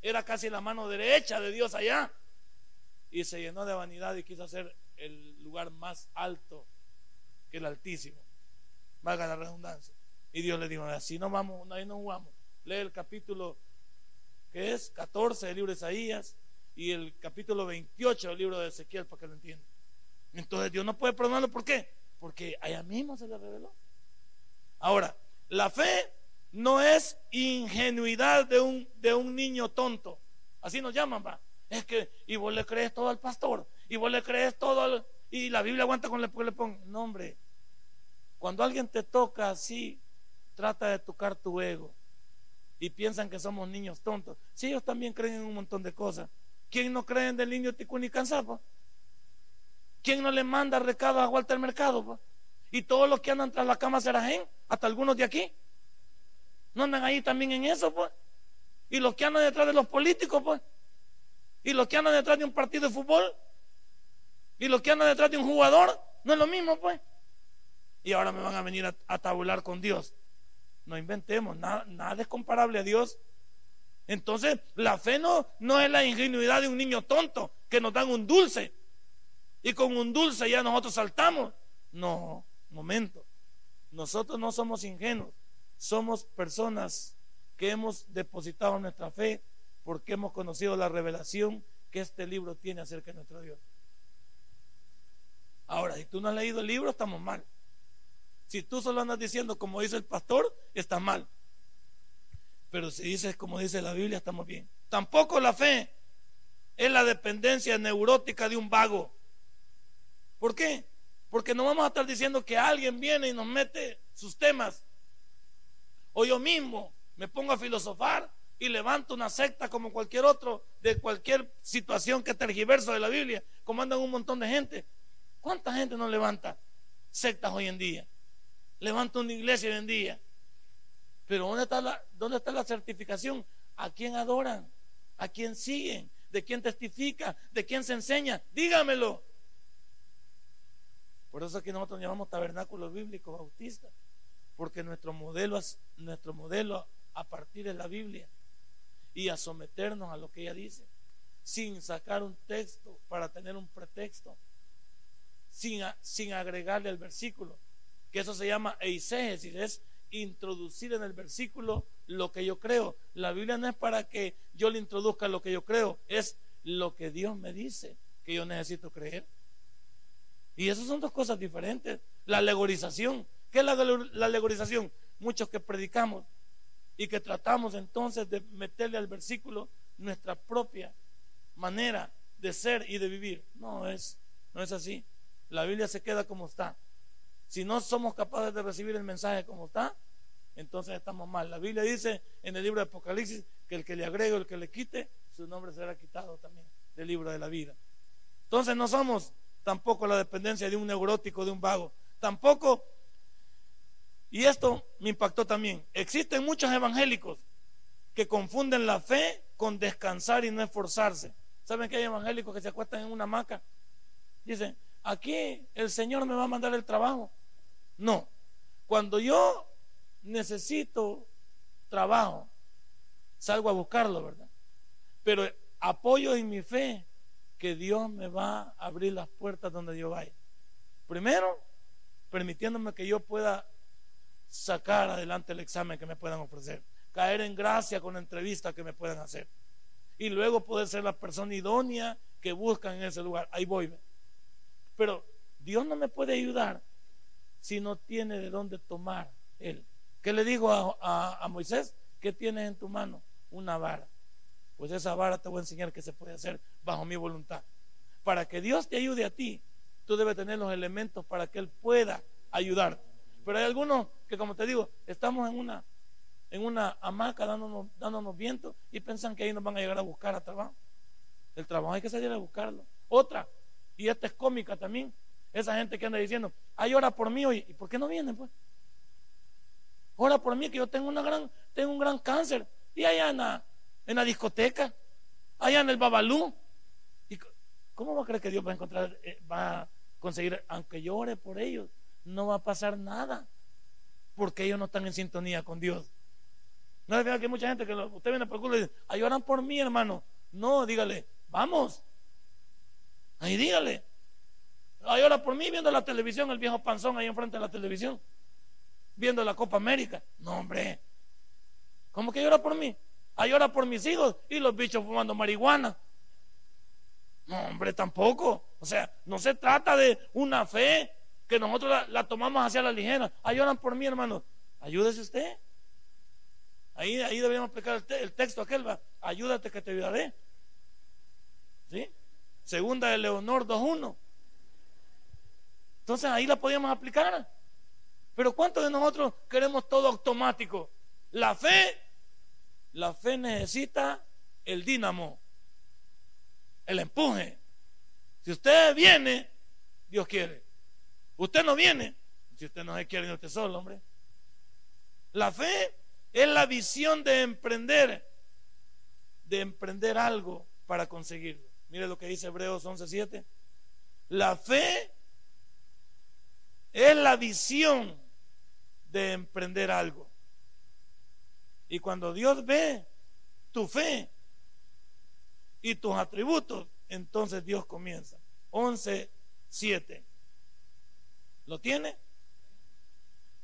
Era casi la mano derecha de Dios allá. Y se llenó de vanidad y quiso hacer el lugar más alto que el Altísimo. Valga la redundancia. Y Dios le dijo, así no vamos, ahí no jugamos. Lee el capítulo que es 14 del libro de Isaías y el capítulo 28 del libro de Ezequiel, para que lo entiendan. Entonces Dios no puede perdonarlo, ¿por qué? Porque allá mismo se le reveló. Ahora, la fe no es ingenuidad de un, de un niño tonto. Así nos llaman, va. Es que, y vos le crees todo al pastor, y vos le crees todo al, y la Biblia aguanta con le, le pongo. No, hombre. Cuando alguien te toca así, trata de tocar tu ego y piensan que somos niños tontos. Si ellos también creen en un montón de cosas. ¿Quién no cree en el niño Ticuni Cansapa? ¿Quién no le manda recado a Walter Mercado? Y todos los que andan tras la cama Serajén, hasta algunos de aquí, no andan ahí también en eso, pues. Y los que andan detrás de los políticos, pues. Y los que andan detrás de un partido de fútbol. Y los que andan detrás de un jugador, no es lo mismo, pues. Y ahora me van a venir a, tabular con Dios. No inventemos, nada, nada es comparable a Dios. Entonces, la fe no, no es la ingenuidad de un niño tonto que nos dan un dulce y con un dulce ya nosotros saltamos. No, momento. Nosotros no somos ingenuos, somos personas que hemos depositado nuestra fe porque hemos conocido la revelación que este libro tiene acerca de nuestro Dios. Ahora, si tú no has leído el libro, estamos mal. Si tú solo andas diciendo como dice el pastor, está mal. Pero si dices como dice la Biblia, estamos bien. Tampoco la fe es la dependencia neurótica de un vago. ¿Por qué? Porque no vamos a estar diciendo que alguien viene y nos mete sus temas. O yo mismo me pongo a filosofar y levanta una secta como cualquier otro de cualquier situación que tergiverso de la Biblia, como andan un montón de gente. ¿Cuánta gente no levanta sectas hoy en día? Levanta una iglesia hoy en día. Pero ¿dónde está la, certificación? ¿A quién adoran? ¿A quién siguen? ¿De quién testifica? ¿De quién se enseña? Dígamelo. Por eso aquí nosotros llamamos tabernáculo bíblico bautista, porque nuestro modelo es nuestro modelo a partir de la Biblia y a someternos a lo que ella dice, sin sacar un texto para tener un pretexto, sin, sin agregarle al versículo, que eso se llama eisegesis, es introducir en el versículo lo que yo creo. La Biblia no es para que yo le introduzca lo que yo creo, es lo que Dios me dice que yo necesito creer. Y esas son dos cosas diferentes. La alegorización. ¿Qué es la, la alegorización? Muchos que predicamos y que tratamos entonces de meterle al versículo nuestra propia manera de ser y de vivir. No es, no es así. La Biblia se queda como está. Si no somos capaces de recibir el mensaje como está, entonces estamos mal. La Biblia dice en el libro de Apocalipsis que el que le agregue o el que le quite, su nombre será quitado también del libro de la vida. Entonces no somos tampoco la dependencia de un neurótico, de un vago. Tampoco y esto me impactó también. Existen muchos evangélicos que confunden la fe con descansar y no esforzarse. ¿Saben que hay evangélicos que se acuestan en una hamaca? Dicen, aquí el Señor me va a mandar el trabajo. No, cuando yo necesito trabajo, salgo a buscarlo, ¿verdad? Pero apoyo en mi fe que Dios me va a abrir las puertas donde yo vaya. Primero, permitiéndome que yo pueda sacar adelante el examen que me puedan ofrecer, caer en gracia con la entrevista que me puedan hacer y luego poder ser la persona idónea que buscan en ese lugar. Ahí voy. Pero Dios no me puede ayudar si no tiene de dónde tomar él. ¿Qué le dijo a, a Moisés? ¿Qué tienes en tu mano? Una vara. Pues esa vara te voy a enseñar que se puede hacer bajo mi voluntad. Para que Dios te ayude a ti, tú debes tener los elementos para que Él pueda ayudarte. Pero hay algunos que, como te digo, estamos en una, en una hamaca dándonos, dándonos viento y piensan que ahí nos van a llegar a buscar a trabajo. El trabajo hay que salir a buscarlo. Otra, y esta es cómica también, esa gente que anda diciendo, ay, ora por mí hoy, ¿y por qué no vienen pues? Ora por mí que yo tengo una gran, tengo un gran cáncer. Y allá en la, en la discoteca, allá en el Babalú. ¿Y ¿Cómo va a creer que Dios va a encontrar, eh, va a conseguir, aunque yo ore por ellos, no va a pasar nada, porque ellos no están en sintonía con Dios. No es verdad que hay mucha gente que usted viene por el culo y dice, ayudan por mí, hermano. No, dígale, vamos. Ahí dígale. Ayora por mí viendo la televisión, el viejo panzón ahí enfrente de la televisión, viendo la Copa América. No, hombre. ¿Cómo que llora por mí? Ayora por mis hijos y los bichos fumando marihuana. No, hombre, tampoco. O sea, no se trata de una fe que nosotros la, tomamos hacia la ligera. Ayudan por mí, hermano. Ayúdese usted. Ahí, ahí deberíamos aplicar el, texto aquel, va. Ayúdate que te ayudaré. ¿Sí? Segunda de Leonor 2.1. Entonces ahí la podíamos aplicar. Pero ¿cuántos de nosotros queremos todo automático? La fe, la fe necesita el dínamo, el empuje. Si usted viene, Dios quiere. Usted no viene si usted no se quiere ir usted solo, hombre. La fe es la visión de emprender, de emprender algo para conseguirlo. Mire lo que dice Hebreos 11:7. La fe es la visión de emprender algo. Y cuando Dios ve tu fe y tus atributos, entonces Dios comienza. 11:7. ¿Lo tiene?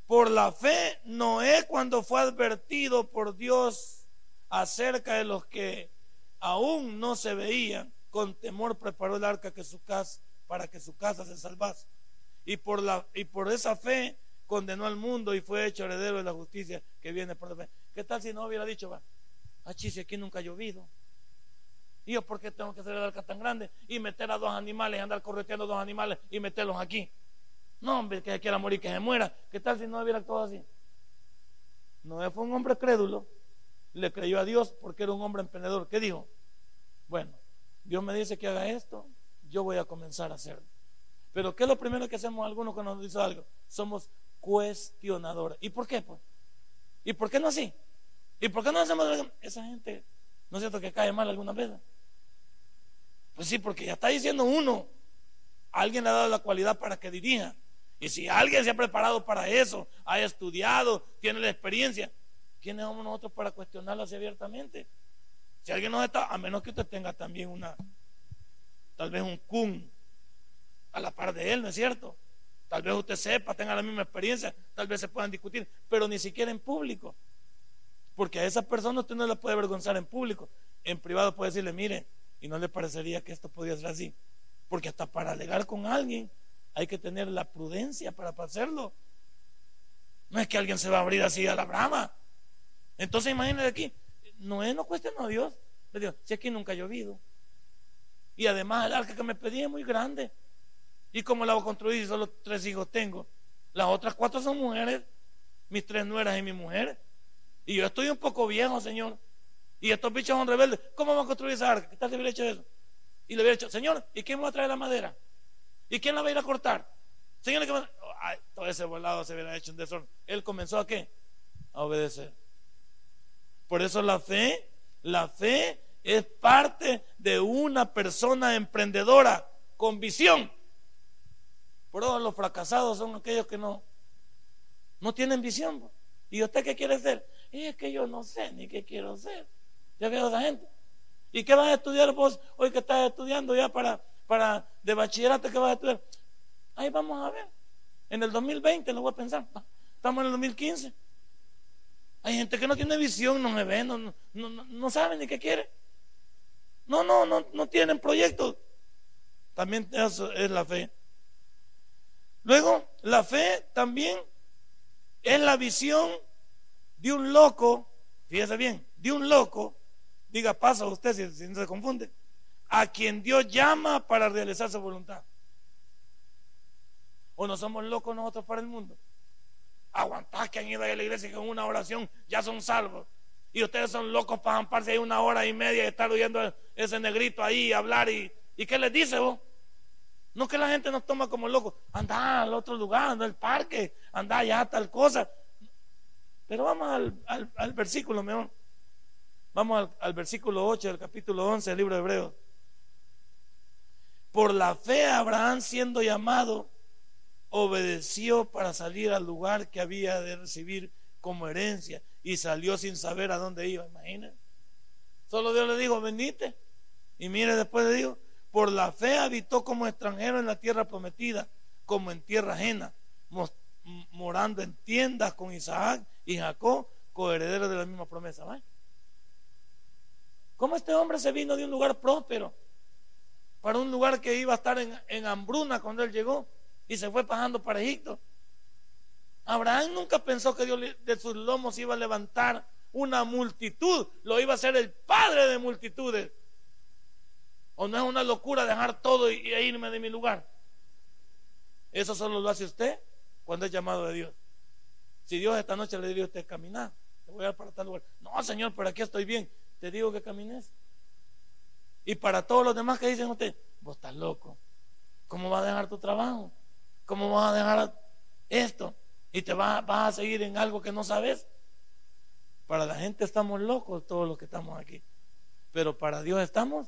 Por la fe, Noé cuando fue advertido por Dios acerca de los que aún no se veían, con temor preparó el arca que su casa, para que su casa se salvase. Y por, la, y por esa fe condenó al mundo y fue hecho heredero de la justicia que viene por la fe. ¿Qué tal si no hubiera dicho, va, ah, si aquí nunca ha llovido? ¿Y yo por qué tengo que hacer el arca tan grande y meter a dos animales, andar correteando dos animales y meterlos aquí? No, hombre, que quiera morir, que se muera. ¿Qué tal si no hubiera actuado así? No fue un hombre crédulo le creyó a Dios porque era un hombre emprendedor. ¿Qué dijo? Bueno, Dios me dice que haga esto, yo voy a comenzar a hacerlo. Pero ¿qué es lo primero que hacemos algunos cuando nos dice algo? Somos cuestionadores. ¿Y por qué? Pues? ¿Y por qué no así? ¿Y por qué no hacemos esa gente? ¿No es cierto que cae mal alguna vez? Pues sí, porque ya está diciendo uno, alguien le ha dado la cualidad para que dirija. Y si alguien se ha preparado para eso, ha estudiado, tiene la experiencia, ¿quiénes somos nosotros para cuestionarlo así abiertamente? Si alguien no está, a menos que usted tenga también una, tal vez un kun a la par de él, ¿no es cierto? Tal vez usted sepa, tenga la misma experiencia, tal vez se puedan discutir, pero ni siquiera en público. Porque a esa persona usted no le puede avergonzar en público. En privado puede decirle, mire, y no le parecería que esto podía ser así. Porque hasta para alegar con alguien hay que tener la prudencia para hacerlo. No es que alguien se va a abrir así a la brama. Entonces imagínese aquí, Noé no cuestionó a Dios. Le dijo, si aquí nunca ha llovido. Y además el arca que me pedí es muy grande. ¿Y cómo la voy a construir si solo tres hijos tengo? Las otras cuatro son mujeres, mis tres nueras y mi mujer. Y yo estoy un poco viejo, Señor. Y estos bichos son rebeldes. ¿Cómo vamos a construir esa arca? ¿Qué tal si hubiera hecho eso? Y le hubiera dicho, Señor, ¿y quién va a traer la madera? ¿Y quién la va a ir a cortar? Señor, todo ese volado se hubiera hecho un desorden. Él comenzó a qué? A obedecer. Por eso la fe, la fe es parte de una persona emprendedora con visión. Por los fracasados son aquellos que no, no tienen visión. ¿Y usted qué quiere ser? Y es que yo no sé ni qué quiero ser. Ya veo a esa gente. ¿Y qué vas a estudiar vos hoy que estás estudiando ya para, para de bachillerato? ¿Qué vas a estudiar? Ahí vamos a ver. En el 2020 lo voy a pensar. Estamos en el 2015. Hay gente que no tiene visión, no me ve, no, no, no, sabe ni qué quiere. No, no, no, no tienen proyectos. También eso es la fe. Luego, la fe también es la visión de un loco, fíjese bien, de un loco Diga paso a usted si, no se confunde. A quien Dios llama para realizar su voluntad. ¿O no somos locos nosotros para el mundo? Aguantar que han ido a la iglesia y con una oración ya son salvos. Y ustedes son locos para amparse ahí una hora y media y estar oyendo ese negrito ahí hablar. ¿Y, ¿y qué les dice vos? No que la gente nos toma como locos. Anda al otro lugar, anda al parque, anda allá tal cosa. Pero vamos al, al, versículo mejor. Vamos al, versículo 8 del capítulo 11 del libro de Hebreos. Por la fe Abraham siendo llamado, obedeció para salir al lugar que había de recibir como herencia y salió sin saber a dónde iba. Imagínense. Solo Dios le dijo, venite. Y mire, después le dijo, por la fe habitó como extranjero en la tierra prometida, como en tierra ajena, morando en tiendas con Isaac y Jacob, coherederos de la misma promesa. ¿vale? ¿Cómo este hombre se vino de un lugar próspero para un lugar que iba a estar en, hambruna cuando él llegó y se fue pasando para Egipto? Abraham nunca pensó que Dios de sus lomos iba a levantar una multitud, lo iba a ser el padre de multitudes. ¿O no es una locura dejar todo y, irme de mi lugar? Eso solo lo hace usted cuando es llamado de Dios. Si Dios esta noche le diría a usted caminar, te voy a dar para tal lugar. No, Señor, pero aquí estoy bien te digo que camines. Y para todos los demás que dicen usted, vos estás loco. ¿Cómo vas a dejar tu trabajo? ¿Cómo vas a dejar esto? Y te vas, a seguir en algo que no sabes. Para la gente estamos locos todos los que estamos aquí. Pero para Dios estamos